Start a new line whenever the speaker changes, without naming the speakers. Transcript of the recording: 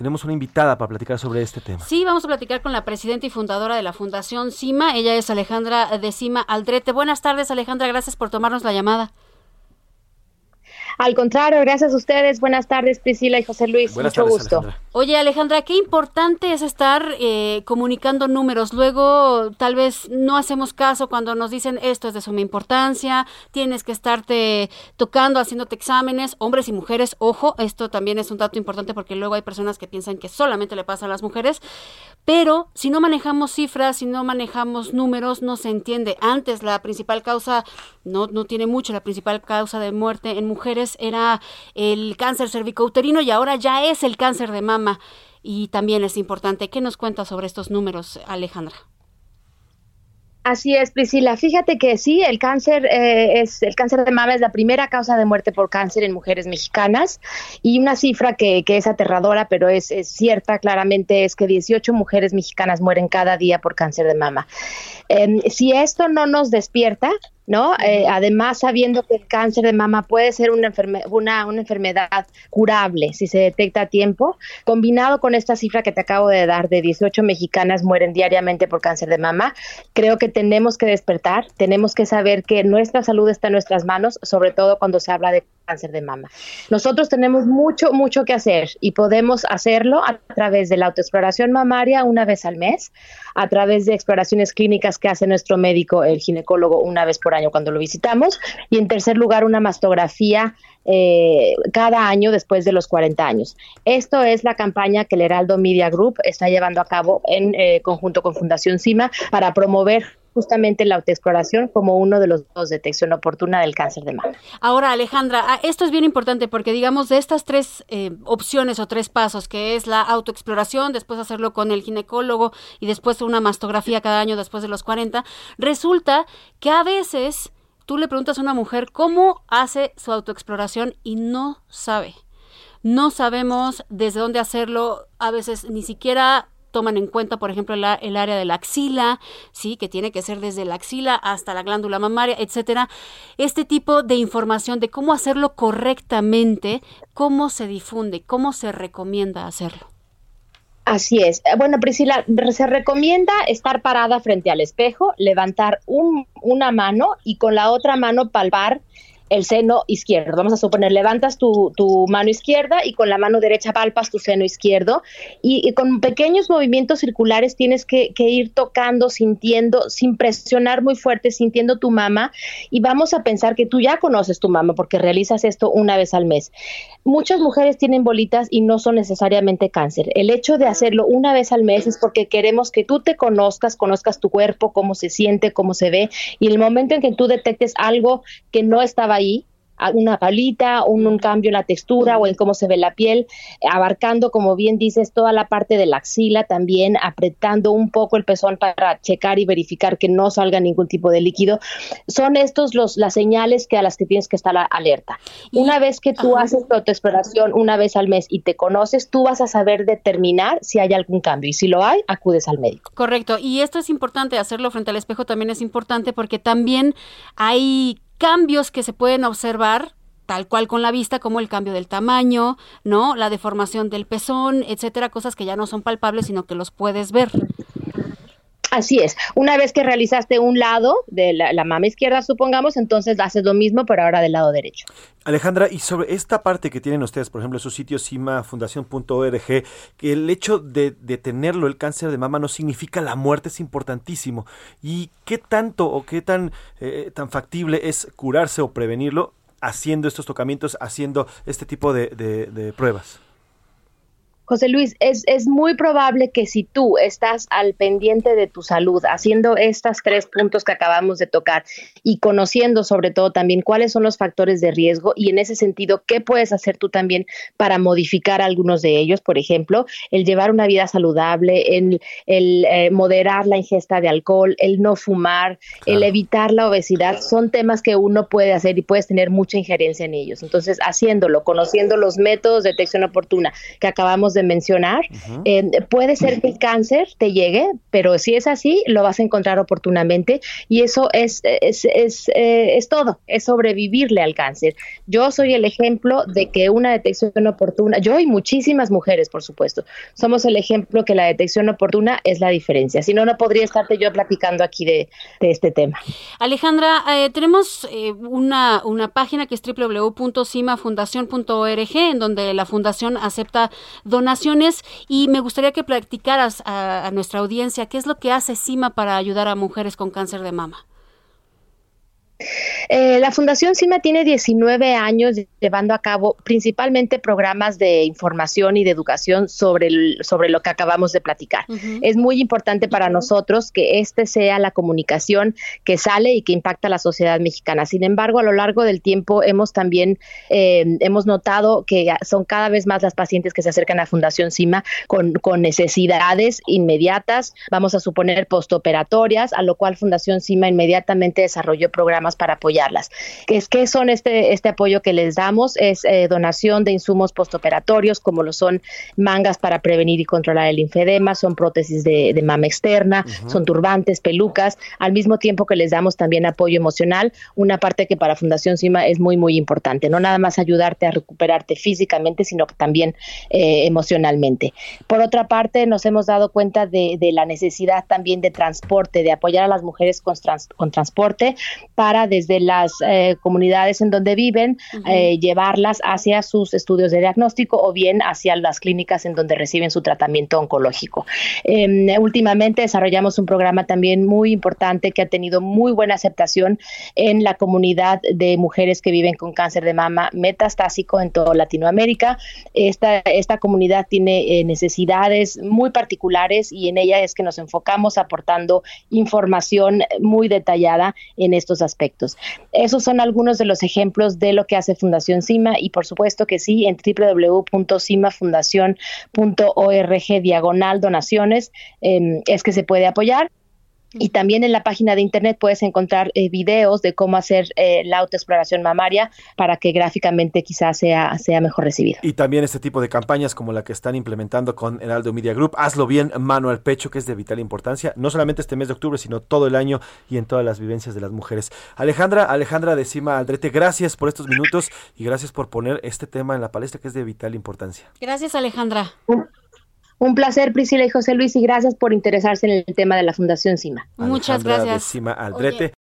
tenemos una invitada para platicar sobre este tema.
Sí, vamos a platicar con la presidenta y fundadora de la Fundación CIMA. Ella es Alejandra de CIMA Aldrete. Buenas tardes, Alejandra. Gracias por tomarnos la llamada.
Al contrario, gracias a ustedes. Buenas tardes, Priscila y José Luis. Mucho gusto.
Oye, Alejandra, qué importante es estar eh, comunicando números. Luego, tal vez no hacemos caso cuando nos dicen esto es de suma importancia, tienes que estarte tocando, haciéndote exámenes, hombres y mujeres. Ojo, esto también es un dato importante porque luego hay personas que piensan que solamente le pasa a las mujeres. Pero si no manejamos cifras, si no manejamos números, no se entiende. Antes la principal causa, no, no tiene mucho, la principal causa de muerte en mujeres era el cáncer cervicouterino y ahora ya es el cáncer de mama. Y también es importante. ¿Qué nos cuenta sobre estos números, Alejandra?
Así es, Priscila. Fíjate que sí, el cáncer eh, es el cáncer de mama es la primera causa de muerte por cáncer en mujeres mexicanas y una cifra que, es aterradora, pero es, es, cierta claramente es que 18 mujeres mexicanas mueren cada día por cáncer de mama. Em, si esto no nos despierta, ¿no? Eh, además, sabiendo que el cáncer de mama puede ser una, una, una, enfermedad curable si se detecta a tiempo, combinado con esta cifra que te acabo de dar de 18 mexicanas mueren diariamente por cáncer de mama, creo que tenemos que despertar, tenemos que saber que nuestra salud está en nuestras manos, sobre todo cuando se habla de cáncer de mama. Nosotros tenemos mucho, mucho que hacer y podemos hacerlo a través de la autoexploración mamaria una vez al mes, a través de exploraciones clínicas que hace nuestro médico, el ginecólogo, una vez por año cuando lo visitamos, y en tercer lugar, una mastografía eh, cada año después de los 40 años. Esto es la campaña que el Heraldo Media Group está llevando a cabo en eh, conjunto con Fundación CIMA para promover justamente la autoexploración como uno de los dos detección oportuna del cáncer de mama.
Ahora, Alejandra, ah, esto es bien importante porque digamos de estas tres eh, opciones o tres pasos, que es la autoexploración, después hacerlo con el ginecólogo y después una mastografía cada año después de los 40, resulta que a veces tú le preguntas a una mujer cómo hace su autoexploración y no sabe. No sabemos desde dónde hacerlo, a veces ni siquiera toman en cuenta, por ejemplo, el, área de la axila, sí, que tiene que ser desde la axila hasta la glándula mamaria, etcétera. Este tipo de información de cómo hacerlo correctamente, cómo se difunde, cómo se recomienda hacerlo.
Así es. Bueno, Priscila, se recomienda estar parada frente al espejo, levantar una mano y con la otra mano palpar el seno izquierdo. Vamos a suponer, levantas tu, mano izquierda y con la mano derecha palpas tu seno izquierdo y, con pequeños movimientos circulares tienes que, ir tocando, sintiendo, sin presionar muy fuerte, sintiendo tu mama y vamos a pensar que tú ya conoces tu mama porque realizas esto una vez al mes. Muchas mujeres tienen bolitas y no son necesariamente cáncer. El hecho de hacerlo una vez al mes es porque queremos que tú te conozcas, conozcas tu cuerpo, cómo se siente, cómo se ve y el momento en que tú detectes algo que no estaba ahí, una palita, un, un, cambio en la textura o en cómo se ve la piel, abarcando, como bien dices, toda la parte de la axila, también apretando un poco el pezón para checar y verificar que no salga ningún tipo de líquido. Son estos los, las señales que a las que tienes que estar alerta. Una vez que tú haces tu autoexploración una vez al mes y te conoces, tú vas a saber determinar si hay algún cambio y si lo hay, acudes al médico.
Correcto. Y esto es importante, hacerlo frente al espejo también es importante porque también hay cambios que se pueden observar tal cual con la vista, como el cambio del tamaño, ¿no? La deformación del pezón, etcétera, cosas que ya no son palpables, sino que los puedes ver.
Así es. Una vez que realizaste un lado de la, mama izquierda, supongamos, entonces haces lo mismo, pero ahora del lado derecho.
Alejandra, y sobre esta parte que tienen ustedes, por ejemplo, su sitio cimafundación.org, que el hecho de, tenerlo, el cáncer de mama, no significa la muerte, es importantísimo. ¿Y qué tanto o qué tan, eh, tan factible es curarse o prevenirlo haciendo estos tocamientos, haciendo este tipo de pruebas?
José Luis, es, es muy probable que si tú estás al pendiente de tu salud, haciendo estos tres puntos que acabamos de tocar y conociendo sobre todo también cuáles son los factores de riesgo y en ese sentido, qué puedes hacer tú también para modificar algunos de ellos, por ejemplo, el llevar una vida saludable, el, el eh, moderar la ingesta de alcohol, el no fumar, el evitar la obesidad, son temas que uno puede hacer y puedes tener mucha injerencia en ellos. Entonces, haciéndolo, conociendo los métodos de detección oportuna que acabamos de de mencionar, eh, puede ser que el cáncer te llegue, pero si es así, lo vas a encontrar oportunamente y eso es, es, es, eh, es todo, es sobrevivirle al cáncer. Yo soy el ejemplo de que una detección oportuna, yo y muchísimas mujeres, por supuesto, somos el ejemplo que la detección oportuna es la diferencia. Si no, no podría estarte yo platicando aquí de, este tema.
Alejandra, eh, tenemos una, una página que es www.cimafundación.org, en donde la fundación acepta y me gustaría que platicaras a, a nuestra audiencia qué es lo que hace CIMA para ayudar a mujeres con cáncer de mama.
Eh, la Fundación CIMA tiene 19 años llevando a cabo principalmente programas de información y de educación sobre, sobre lo que acabamos de platicar. Es muy importante para nosotros que este sea la comunicación que sale y que impacta a la sociedad mexicana. Sin embargo, a lo largo del tiempo hemos también eh, hemos notado que son cada vez más las pacientes que se acercan a Fundación CIMA con, con necesidades inmediatas, vamos a suponer postoperatorias, a lo cual Fundación CIMA inmediatamente desarrolló programas para apoyarlas. ¿Qué, es, qué son este, este apoyo que les damos? Es eh, donación de insumos postoperatorios, como lo son mangas para prevenir y controlar el linfedema, son prótesis de, mama externa, son turbantes, pelucas, al mismo tiempo que les damos también apoyo emocional, una parte que para Fundación CIMA es muy, muy importante, no nada más ayudarte a recuperarte físicamente, sino también eh, emocionalmente. Por otra parte, nos hemos dado cuenta de, la necesidad también de transporte, de apoyar a las mujeres con, con transporte para desde las eh, comunidades en donde viven, eh, llevarlas hacia sus estudios de diagnóstico o bien hacia las clínicas en donde reciben su tratamiento oncológico. Em, últimamente desarrollamos un programa también muy importante que ha tenido muy buena aceptación en la comunidad de mujeres que viven con cáncer de mama metastásico en toda Latinoamérica. Esta, esta comunidad tiene eh, necesidades muy particulares y en ella es que nos enfocamos aportando información muy detallada en estos aspectos. Esos son algunos de los ejemplos de lo que hace Fundación CIMA y por supuesto que sí, en www.cimafundación.org diagonal donaciones em, es que se puede apoyar. Y también en la página de internet puedes encontrar eh, videos de cómo hacer eh, la autoexploración mamaria para que gráficamente quizás sea, sea mejor recibido.
Y también este tipo de campañas como la que están implementando con Heraldo Media Group, hazlo bien, mano al pecho, que es de vital importancia, no solamente este mes de octubre, sino todo el año y en todas las vivencias de las mujeres. Alejandra, Alejandra de Cima Aldrete, gracias por estos minutos y gracias por poner este tema en la palestra que es de vital importancia.
Gracias, Alejandra.
Un placer, Priscila y José Luis, y gracias por interesarse en el tema de la Fundación CIMA.
Muchas gracias.
De Cima Aldrete.